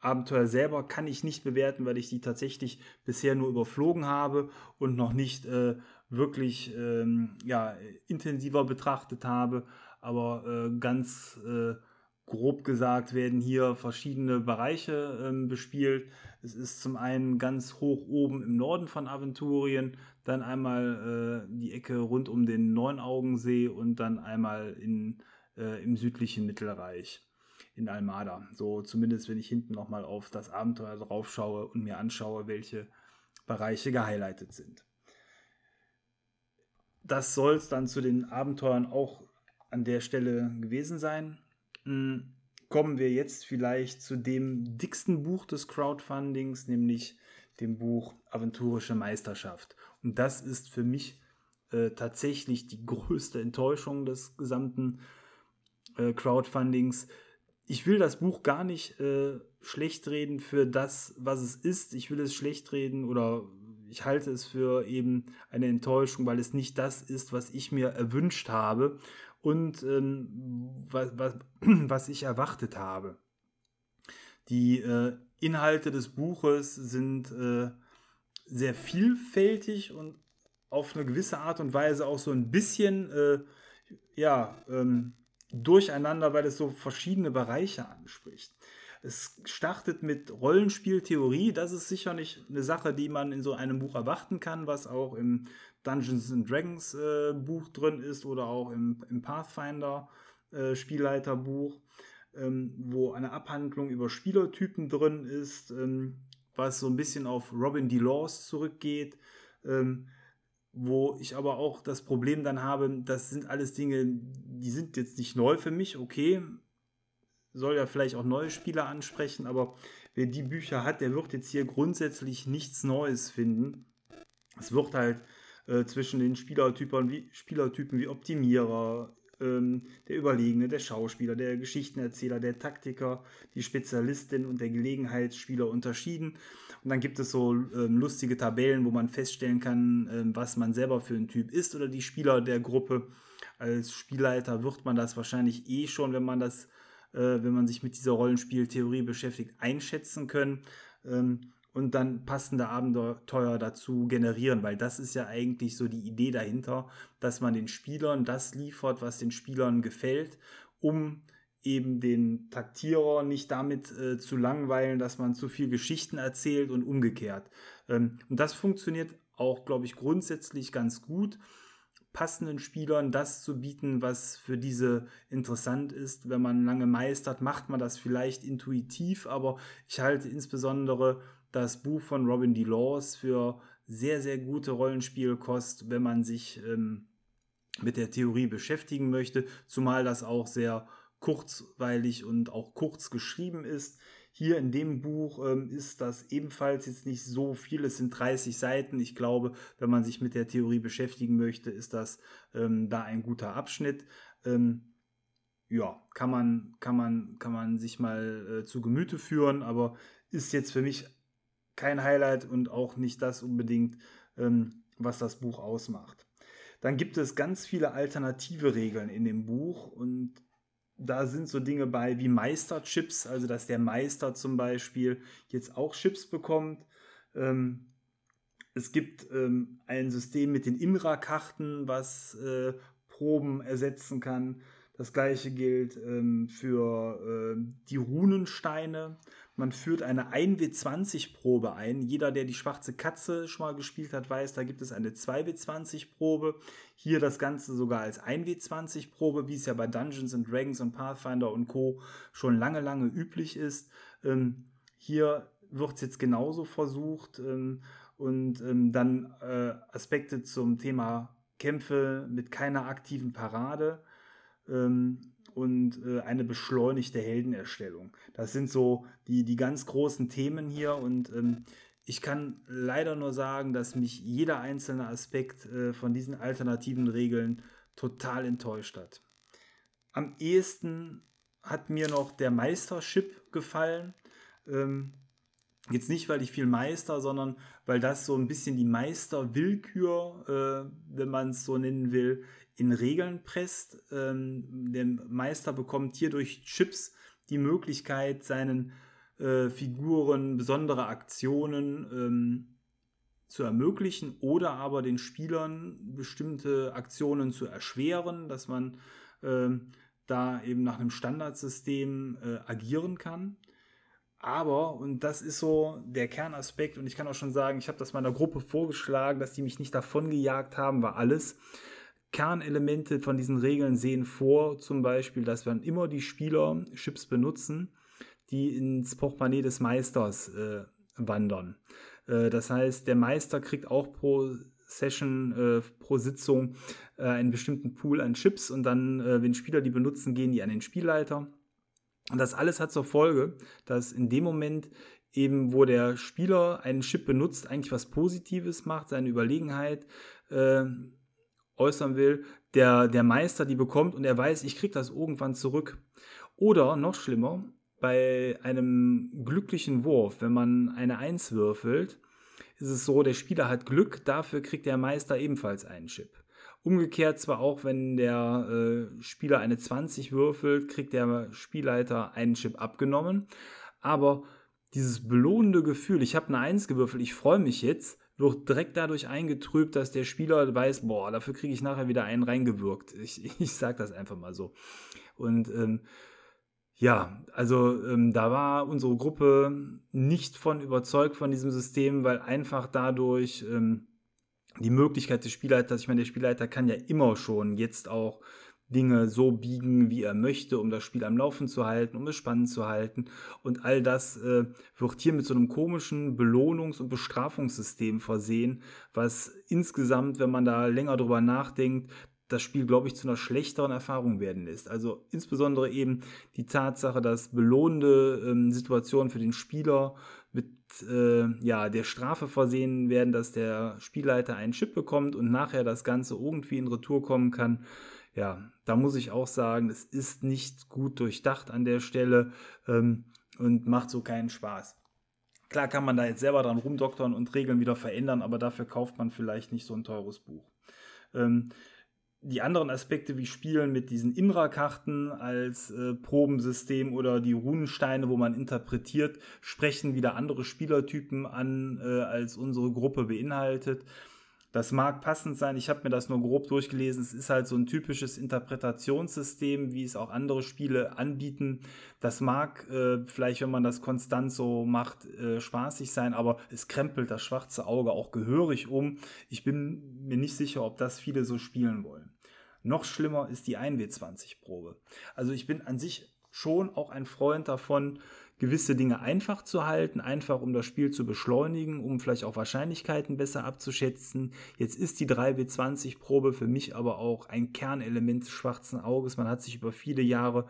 Abenteuer selber kann ich nicht bewerten, weil ich die tatsächlich bisher nur überflogen habe und noch nicht äh, wirklich ähm, ja, intensiver betrachtet habe. Aber äh, ganz äh, grob gesagt werden hier verschiedene Bereiche ähm, bespielt. Es ist zum einen ganz hoch oben im Norden von Aventurien, dann einmal äh, die Ecke rund um den Neunaugensee und dann einmal in, äh, im südlichen Mittelreich in Almada. So zumindest, wenn ich hinten nochmal auf das Abenteuer drauf schaue und mir anschaue, welche Bereiche gehighlightet sind. Das soll es dann zu den Abenteuern auch an der Stelle gewesen sein. Hm, kommen wir jetzt vielleicht zu dem dicksten Buch des Crowdfundings, nämlich dem Buch Aventurische Meisterschaft. Und das ist für mich äh, tatsächlich die größte Enttäuschung des gesamten äh, Crowdfundings. Ich will das Buch gar nicht äh, schlecht reden für das, was es ist. Ich will es schlecht reden oder ich halte es für eben eine Enttäuschung, weil es nicht das ist, was ich mir erwünscht habe und ähm, was, was, was ich erwartet habe. Die äh, Inhalte des Buches sind äh, sehr vielfältig und auf eine gewisse Art und Weise auch so ein bisschen äh, ja, ähm, durcheinander, weil es so verschiedene Bereiche anspricht. Es startet mit Rollenspieltheorie. Das ist sicher nicht eine Sache, die man in so einem Buch erwarten kann, was auch im Dungeons and Dragons äh, Buch drin ist oder auch im, im Pathfinder äh, Spielleiterbuch, ähm, wo eine Abhandlung über Spielertypen drin ist, ähm, was so ein bisschen auf Robin D. Laws zurückgeht. Ähm, wo ich aber auch das Problem dann habe, das sind alles Dinge, die sind jetzt nicht neu für mich, okay, soll ja vielleicht auch neue Spieler ansprechen, aber wer die Bücher hat, der wird jetzt hier grundsätzlich nichts Neues finden. Es wird halt äh, zwischen den Spielertypen wie, Spielertypen wie Optimierer, ähm, der Überlegene, der Schauspieler, der Geschichtenerzähler, der Taktiker, die Spezialistin und der Gelegenheitsspieler unterschieden. Und dann gibt es so ähm, lustige Tabellen, wo man feststellen kann, ähm, was man selber für ein Typ ist oder die Spieler der Gruppe. Als Spielleiter wird man das wahrscheinlich eh schon, wenn man das, äh, wenn man sich mit dieser Rollenspieltheorie beschäftigt, einschätzen können. Ähm, und dann passende Abenteuer dazu generieren, weil das ist ja eigentlich so die Idee dahinter, dass man den Spielern das liefert, was den Spielern gefällt, um eben den Taktierer nicht damit äh, zu langweilen, dass man zu viel Geschichten erzählt und umgekehrt. Ähm, und das funktioniert auch, glaube ich, grundsätzlich ganz gut. passenden Spielern das zu bieten, was für diese interessant ist. Wenn man lange meistert, macht man das vielleicht intuitiv, aber ich halte insbesondere das Buch von Robin D. Laws für sehr, sehr gute Rollenspielkost, wenn man sich ähm, mit der Theorie beschäftigen möchte, zumal das auch sehr kurzweilig und auch kurz geschrieben ist. Hier in dem Buch ähm, ist das ebenfalls jetzt nicht so viel. Es sind 30 Seiten. Ich glaube, wenn man sich mit der Theorie beschäftigen möchte, ist das ähm, da ein guter Abschnitt. Ähm, ja, kann man, kann man, kann man sich mal äh, zu Gemüte führen, aber ist jetzt für mich kein Highlight und auch nicht das unbedingt, ähm, was das Buch ausmacht. Dann gibt es ganz viele alternative Regeln in dem Buch und da sind so Dinge bei wie Meisterchips, also dass der Meister zum Beispiel jetzt auch Chips bekommt. Ähm, es gibt ähm, ein System mit den Imra-Karten, was äh, Proben ersetzen kann. Das gleiche gilt ähm, für äh, die Runensteine. Man führt eine 1W20-Probe ein. Jeder, der die schwarze Katze schon mal gespielt hat, weiß, da gibt es eine 2W20-Probe. Hier das Ganze sogar als 1W20-Probe, wie es ja bei Dungeons and Dragons und Pathfinder und Co. schon lange, lange üblich ist. Ähm, hier wird es jetzt genauso versucht. Ähm, und ähm, dann äh, Aspekte zum Thema Kämpfe mit keiner aktiven Parade. Ähm, und äh, eine beschleunigte Heldenerstellung. Das sind so die, die ganz großen Themen hier und ähm, ich kann leider nur sagen, dass mich jeder einzelne Aspekt äh, von diesen alternativen Regeln total enttäuscht hat. Am ehesten hat mir noch der Meistership gefallen. Ähm, jetzt nicht, weil ich viel meister, sondern weil das so ein bisschen die Meisterwillkür, äh, wenn man es so nennen will, in Regeln presst. Ähm, der Meister bekommt hier durch Chips die Möglichkeit, seinen äh, Figuren besondere Aktionen ähm, zu ermöglichen oder aber den Spielern bestimmte Aktionen zu erschweren, dass man äh, da eben nach einem Standardsystem äh, agieren kann. Aber, und das ist so der Kernaspekt, und ich kann auch schon sagen, ich habe das meiner Gruppe vorgeschlagen, dass die mich nicht davon gejagt haben, war alles. Kernelemente von diesen Regeln sehen vor, zum Beispiel, dass wir immer die Spieler Chips benutzen, die ins Portemonnaie des Meisters äh, wandern. Äh, das heißt, der Meister kriegt auch pro Session, äh, pro Sitzung äh, einen bestimmten Pool an Chips und dann, äh, wenn Spieler die benutzen, gehen die an den Spielleiter. Und das alles hat zur Folge, dass in dem Moment eben, wo der Spieler einen Chip benutzt, eigentlich was Positives macht, seine Überlegenheit äh, äußern will, der, der Meister die bekommt und er weiß, ich kriege das irgendwann zurück. Oder noch schlimmer, bei einem glücklichen Wurf, wenn man eine 1 würfelt, ist es so, der Spieler hat Glück, dafür kriegt der Meister ebenfalls einen Chip. Umgekehrt zwar auch, wenn der äh, Spieler eine 20 würfelt, kriegt der Spielleiter einen Chip abgenommen. Aber dieses belohnende Gefühl, ich habe eine 1 gewürfelt, ich freue mich jetzt, wird direkt dadurch eingetrübt, dass der Spieler weiß, boah, dafür kriege ich nachher wieder einen reingewirkt. Ich, ich sage das einfach mal so. Und ähm, ja, also ähm, da war unsere Gruppe nicht von überzeugt von diesem System, weil einfach dadurch ähm, die Möglichkeit des Spielleiters, ich meine, der Spielleiter kann ja immer schon jetzt auch Dinge so biegen, wie er möchte, um das Spiel am Laufen zu halten, um es spannend zu halten. Und all das äh, wird hier mit so einem komischen Belohnungs- und Bestrafungssystem versehen, was insgesamt, wenn man da länger drüber nachdenkt, das Spiel, glaube ich, zu einer schlechteren Erfahrung werden lässt. Also insbesondere eben die Tatsache, dass belohnende ähm, Situationen für den Spieler mit äh, ja, der Strafe versehen werden, dass der Spielleiter einen Chip bekommt und nachher das Ganze irgendwie in Retour kommen kann ja, da muss ich auch sagen, es ist nicht gut durchdacht an der Stelle ähm, und macht so keinen Spaß. Klar kann man da jetzt selber dran rumdoktern und Regeln wieder verändern, aber dafür kauft man vielleicht nicht so ein teures Buch. Ähm, die anderen Aspekte wie Spielen mit diesen Imra-Karten als äh, Probensystem oder die Runensteine, wo man interpretiert, sprechen wieder andere Spielertypen an, äh, als unsere Gruppe beinhaltet. Das mag passend sein, ich habe mir das nur grob durchgelesen. Es ist halt so ein typisches Interpretationssystem, wie es auch andere Spiele anbieten. Das mag äh, vielleicht, wenn man das konstant so macht, äh, spaßig sein, aber es krempelt das schwarze Auge auch gehörig um. Ich bin mir nicht sicher, ob das viele so spielen wollen. Noch schlimmer ist die 1W20-Probe. Also ich bin an sich schon auch ein Freund davon, gewisse Dinge einfach zu halten, einfach um das Spiel zu beschleunigen, um vielleicht auch Wahrscheinlichkeiten besser abzuschätzen. Jetzt ist die 3W20-Probe für mich aber auch ein Kernelement des schwarzen Auges. Man hat sich über viele Jahre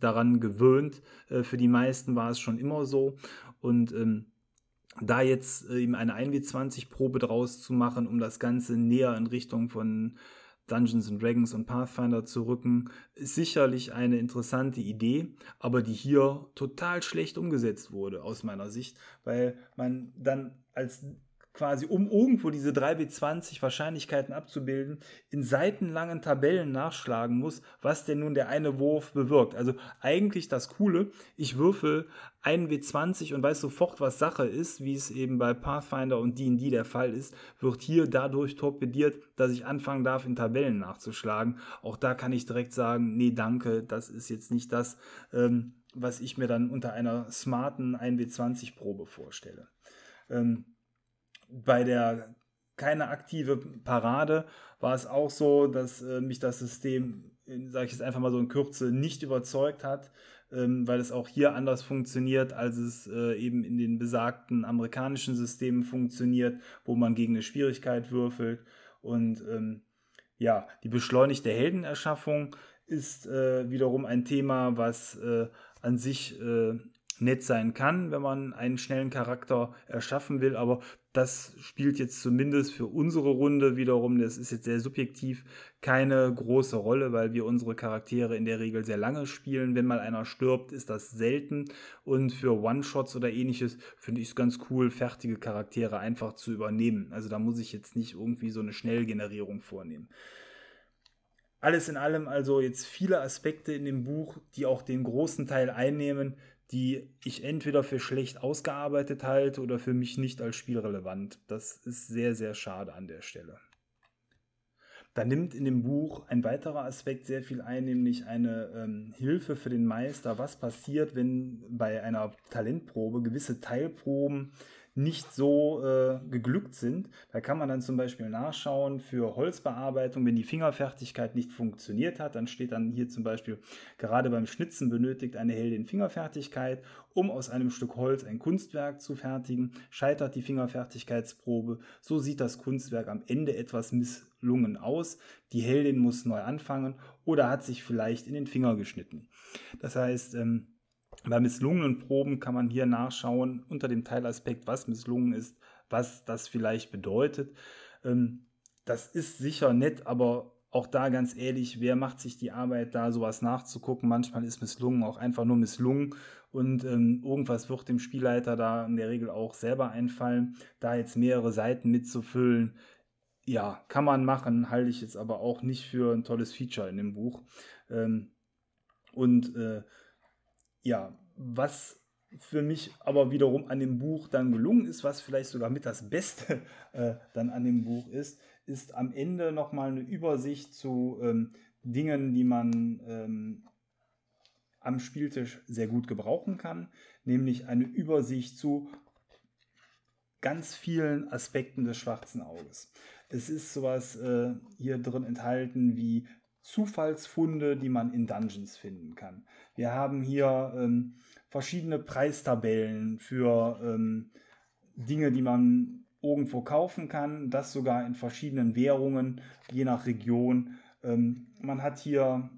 daran gewöhnt. Äh, für die meisten war es schon immer so. Und ähm, da jetzt äh, eben eine 1W20-Probe draus zu machen, um das Ganze näher in Richtung von Dungeons and Dragons und Pathfinder zu rücken, ist sicherlich eine interessante Idee, aber die hier total schlecht umgesetzt wurde aus meiner Sicht, weil man dann als quasi, um irgendwo diese 3W20 Wahrscheinlichkeiten abzubilden, in seitenlangen Tabellen nachschlagen muss, was denn nun der eine Wurf bewirkt. Also eigentlich das Coole, ich würfel einen W20 und weiß sofort, was Sache ist, wie es eben bei Pathfinder und D&D der Fall ist, wird hier dadurch torpediert, dass ich anfangen darf, in Tabellen nachzuschlagen. Auch da kann ich direkt sagen, nee, danke, das ist jetzt nicht das, ähm, was ich mir dann unter einer smarten 1W20-Probe vorstelle. Ähm, bei der keine aktive Parade war es auch so, dass äh, mich das System, sage ich jetzt einfach mal so in Kürze, nicht überzeugt hat, ähm, weil es auch hier anders funktioniert, als es äh, eben in den besagten amerikanischen Systemen funktioniert, wo man gegen eine Schwierigkeit würfelt. Und ähm, ja, die beschleunigte Heldenerschaffung ist äh, wiederum ein Thema, was äh, an sich äh, nett sein kann, wenn man einen schnellen Charakter erschaffen will, aber das spielt jetzt zumindest für unsere Runde wiederum, das ist jetzt sehr subjektiv, keine große Rolle, weil wir unsere Charaktere in der Regel sehr lange spielen. Wenn mal einer stirbt, ist das selten. Und für One-Shots oder ähnliches finde ich es ganz cool, fertige Charaktere einfach zu übernehmen. Also da muss ich jetzt nicht irgendwie so eine Schnellgenerierung vornehmen. Alles in allem also jetzt viele Aspekte in dem Buch, die auch den großen Teil einnehmen, die ich entweder für schlecht ausgearbeitet halte oder für mich nicht als spielrelevant. Das ist sehr, sehr schade an der Stelle. Da nimmt in dem Buch ein weiterer Aspekt sehr viel ein, nämlich eine ähm, Hilfe für den Meister. Was passiert, wenn bei einer Talentprobe gewisse Teilproben nicht so äh, geglückt sind. Da kann man dann zum Beispiel nachschauen für Holzbearbeitung, wenn die Fingerfertigkeit nicht funktioniert hat, dann steht dann hier zum Beispiel, gerade beim Schnitzen benötigt eine Heldin Fingerfertigkeit, um aus einem Stück Holz ein Kunstwerk zu fertigen. Scheitert die Fingerfertigkeitsprobe, so sieht das Kunstwerk am Ende etwas misslungen aus. Die Heldin muss neu anfangen oder hat sich vielleicht in den Finger geschnitten. Das heißt, ähm, bei misslungenen Proben kann man hier nachschauen unter dem Teilaspekt, was misslungen ist, was das vielleicht bedeutet. Ähm, das ist sicher nett, aber auch da ganz ehrlich, wer macht sich die Arbeit, da sowas nachzugucken? Manchmal ist misslungen auch einfach nur misslungen und ähm, irgendwas wird dem Spielleiter da in der Regel auch selber einfallen. Da jetzt mehrere Seiten mitzufüllen, ja, kann man machen, halte ich jetzt aber auch nicht für ein tolles Feature in dem Buch. Ähm, und äh, ja, was für mich aber wiederum an dem Buch dann gelungen ist, was vielleicht sogar mit das Beste äh, dann an dem Buch ist, ist am Ende nochmal eine Übersicht zu ähm, Dingen, die man ähm, am Spieltisch sehr gut gebrauchen kann, nämlich eine Übersicht zu ganz vielen Aspekten des schwarzen Auges. Es ist sowas äh, hier drin enthalten wie Zufallsfunde, die man in Dungeons finden kann. Wir haben hier ähm, verschiedene Preistabellen für ähm, Dinge, die man irgendwo kaufen kann, das sogar in verschiedenen Währungen, je nach Region. Ähm, man hat hier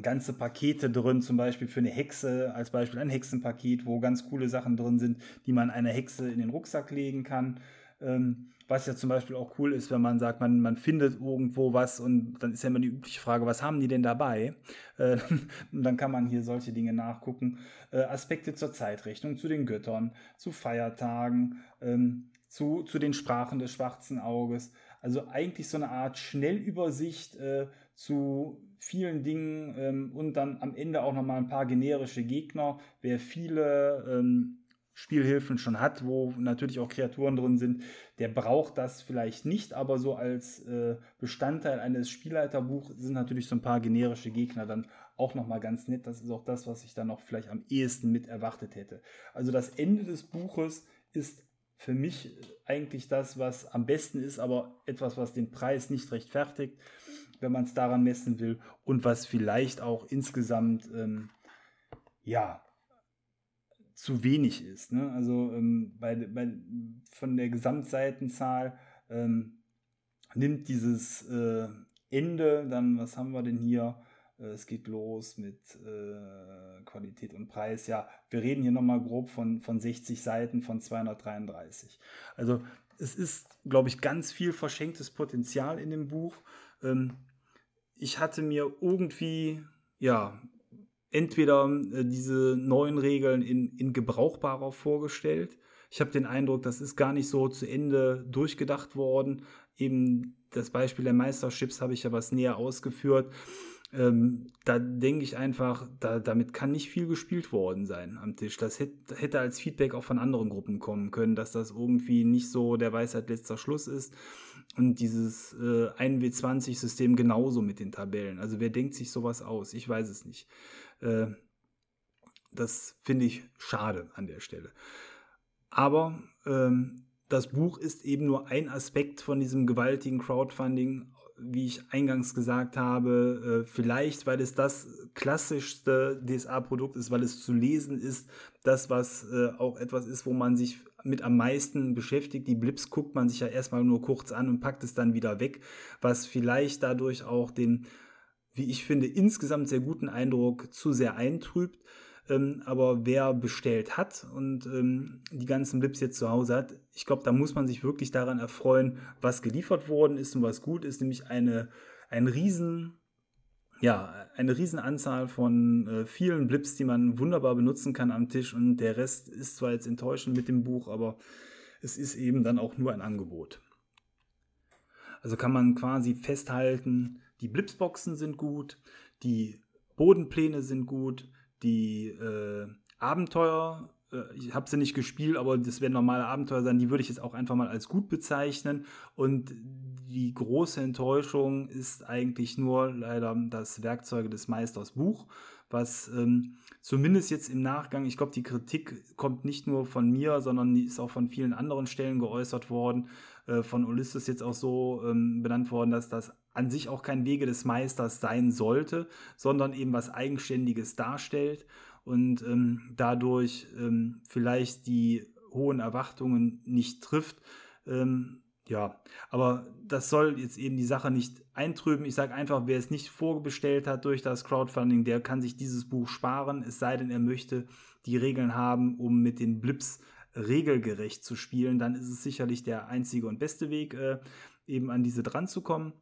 ganze Pakete drin, zum Beispiel für eine Hexe, als Beispiel ein Hexenpaket, wo ganz coole Sachen drin sind, die man einer Hexe in den Rucksack legen kann. Ähm, was ja zum Beispiel auch cool ist, wenn man sagt, man, man findet irgendwo was und dann ist ja immer die übliche Frage, was haben die denn dabei? Äh, dann kann man hier solche Dinge nachgucken. Äh, Aspekte zur Zeitrechnung, zu den Göttern, zu Feiertagen, ähm, zu, zu den Sprachen des schwarzen Auges. Also eigentlich so eine Art Schnellübersicht äh, zu vielen Dingen ähm, und dann am Ende auch nochmal ein paar generische Gegner. Wer viele ähm, Spielhilfen schon hat, wo natürlich auch Kreaturen drin sind, der braucht das vielleicht nicht, aber so als äh, Bestandteil eines Spielleiterbuchs sind natürlich so ein paar generische Gegner dann auch nochmal ganz nett. Das ist auch das, was ich dann noch vielleicht am ehesten mit erwartet hätte. Also das Ende des Buches ist für mich eigentlich das, was am besten ist, aber etwas, was den Preis nicht rechtfertigt, wenn man es daran messen will und was vielleicht auch insgesamt ähm, ja zu wenig ist. Ne? Also ähm, bei, bei, von der Gesamtseitenzahl ähm, nimmt dieses äh, Ende, dann was haben wir denn hier? Äh, es geht los mit äh, Qualität und Preis. Ja, wir reden hier nochmal grob von, von 60 Seiten von 233. Also es ist, glaube ich, ganz viel verschenktes Potenzial in dem Buch. Ähm, ich hatte mir irgendwie, ja, entweder äh, diese neuen Regeln in, in gebrauchbarer vorgestellt. Ich habe den Eindruck, das ist gar nicht so zu Ende durchgedacht worden. Eben das Beispiel der Meisterships habe ich ja was näher ausgeführt. Ähm, da denke ich einfach, da, damit kann nicht viel gespielt worden sein am Tisch. Das hätte, hätte als Feedback auch von anderen Gruppen kommen können, dass das irgendwie nicht so der Weisheit letzter Schluss ist. Und dieses äh, 1W20-System genauso mit den Tabellen. Also wer denkt sich sowas aus? Ich weiß es nicht. Äh, das finde ich schade an der Stelle. Aber ähm, das Buch ist eben nur ein Aspekt von diesem gewaltigen Crowdfunding, wie ich eingangs gesagt habe, äh, vielleicht, weil es das klassischste DSA-Produkt ist, weil es zu lesen ist, das, was äh, auch etwas ist, wo man sich mit am meisten beschäftigt. Die Blips guckt man sich ja erstmal nur kurz an und packt es dann wieder weg, was vielleicht dadurch auch den wie ich finde, insgesamt sehr guten Eindruck zu sehr eintrübt. Ähm, aber wer bestellt hat und ähm, die ganzen Blips jetzt zu Hause hat, ich glaube, da muss man sich wirklich daran erfreuen, was geliefert worden ist und was gut ist, nämlich eine, ein riesen, ja, eine riesen Anzahl von äh, vielen Blips, die man wunderbar benutzen kann am Tisch und der Rest ist zwar jetzt enttäuschend mit dem Buch, aber es ist eben dann auch nur ein Angebot. Also kann man quasi festhalten, die Blipsboxen sind gut, die Bodenpläne sind gut, die äh, Abenteuer, äh, ich habe sie nicht gespielt, aber das werden normale Abenteuer sein, die würde ich jetzt auch einfach mal als gut bezeichnen. Und die große Enttäuschung ist eigentlich nur leider das Werkzeuge des Meisters Buch, was ähm, zumindest jetzt im Nachgang, ich glaube, die Kritik kommt nicht nur von mir, sondern die ist auch von vielen anderen Stellen geäußert worden, äh, von Ulysses jetzt auch so ähm, benannt worden, dass das an sich auch kein Wege des Meisters sein sollte, sondern eben was Eigenständiges darstellt und ähm, dadurch ähm, vielleicht die hohen Erwartungen nicht trifft. Ähm, ja, aber das soll jetzt eben die Sache nicht eintrüben. Ich sage einfach, wer es nicht vorbestellt hat durch das Crowdfunding, der kann sich dieses Buch sparen, es sei denn, er möchte die Regeln haben, um mit den Blips regelgerecht zu spielen. Dann ist es sicherlich der einzige und beste Weg, äh, eben an diese dran zu kommen.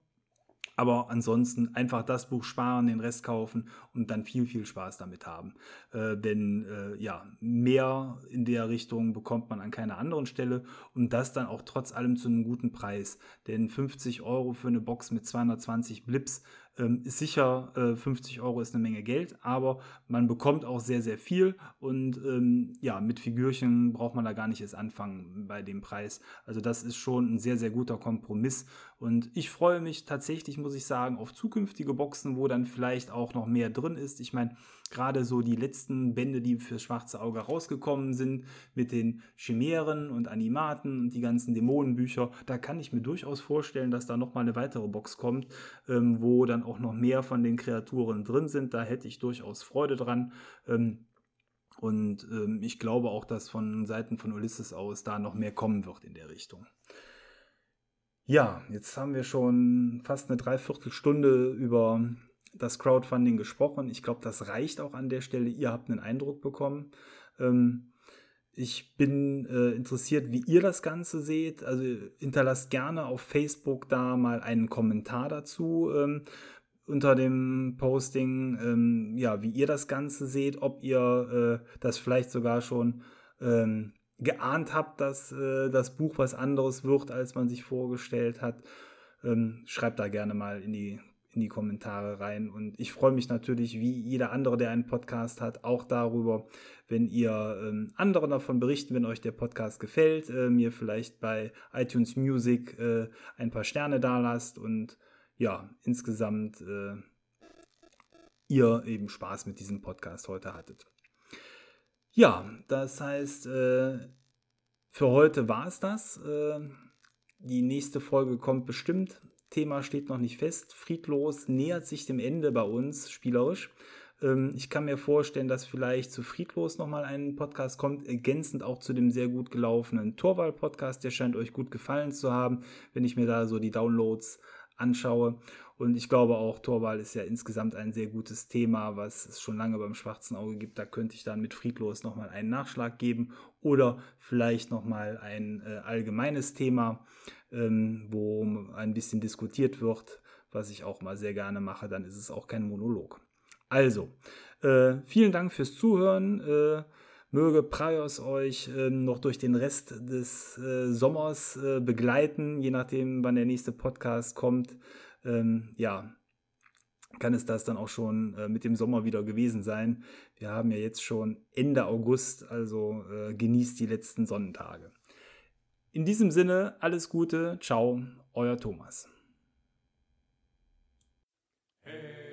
Aber ansonsten einfach das Buch sparen, den Rest kaufen und dann viel, viel Spaß damit haben. Äh, denn äh, ja, mehr in der Richtung bekommt man an keiner anderen Stelle und das dann auch trotz allem zu einem guten Preis. Denn 50 Euro für eine Box mit 220 Blips ähm, ist sicher, äh, 50 Euro ist eine Menge Geld, aber man bekommt auch sehr, sehr viel und ähm, ja, mit Figürchen braucht man da gar nicht erst anfangen bei dem Preis. Also das ist schon ein sehr, sehr guter Kompromiss und ich freue mich tatsächlich, muss ich sagen, auf zukünftige Boxen, wo dann vielleicht auch noch mehr drin ist. Ich meine, gerade so die letzten Bände, die fürs schwarze Auge rausgekommen sind, mit den Chimären und Animaten und die ganzen Dämonenbücher, da kann ich mir durchaus vorstellen, dass da nochmal eine weitere Box kommt, ähm, wo dann auch noch mehr von den Kreaturen drin sind. Da hätte ich durchaus Freude dran. Ähm, und ähm, ich glaube auch, dass von Seiten von Ulysses aus da noch mehr kommen wird in der Richtung. Ja, jetzt haben wir schon fast eine Dreiviertelstunde über das Crowdfunding gesprochen. Ich glaube, das reicht auch an der Stelle. Ihr habt einen Eindruck bekommen. Ähm, ich bin äh, interessiert, wie ihr das Ganze seht. Also hinterlasst gerne auf Facebook da mal einen Kommentar dazu ähm, unter dem Posting, ähm, ja, wie ihr das Ganze seht, ob ihr äh, das vielleicht sogar schon ähm, geahnt habt, dass äh, das Buch was anderes wird, als man sich vorgestellt hat. Ähm, schreibt da gerne mal in die in die Kommentare rein. Und ich freue mich natürlich, wie jeder andere, der einen Podcast hat, auch darüber, wenn ihr ähm, anderen davon berichten, wenn euch der Podcast gefällt, äh, mir vielleicht bei iTunes Music äh, ein paar Sterne da lasst und ja, insgesamt äh, ihr eben Spaß mit diesem Podcast heute hattet. Ja, das heißt, äh, für heute war es das. Äh, die nächste Folge kommt bestimmt Thema steht noch nicht fest. Friedlos nähert sich dem Ende bei uns spielerisch. Ähm, ich kann mir vorstellen, dass vielleicht zu Friedlos nochmal ein Podcast kommt, ergänzend auch zu dem sehr gut gelaufenen Torwahl-Podcast. Der scheint euch gut gefallen zu haben, wenn ich mir da so die Downloads anschaue. Und ich glaube auch, Torwahl ist ja insgesamt ein sehr gutes Thema, was es schon lange beim schwarzen Auge gibt. Da könnte ich dann mit Friedlos nochmal einen Nachschlag geben oder vielleicht nochmal ein äh, allgemeines Thema ähm, wo ein bisschen diskutiert wird, was ich auch mal sehr gerne mache, dann ist es auch kein Monolog. Also, äh, vielen Dank fürs Zuhören. Äh, möge Praios euch äh, noch durch den Rest des äh, Sommers äh, begleiten, je nachdem, wann der nächste Podcast kommt. Ähm, ja, kann es das dann auch schon äh, mit dem Sommer wieder gewesen sein. Wir haben ja jetzt schon Ende August, also genießt die letzten Sonnentage. In diesem Sinne, alles Gute, ciao, euer Thomas. Hey.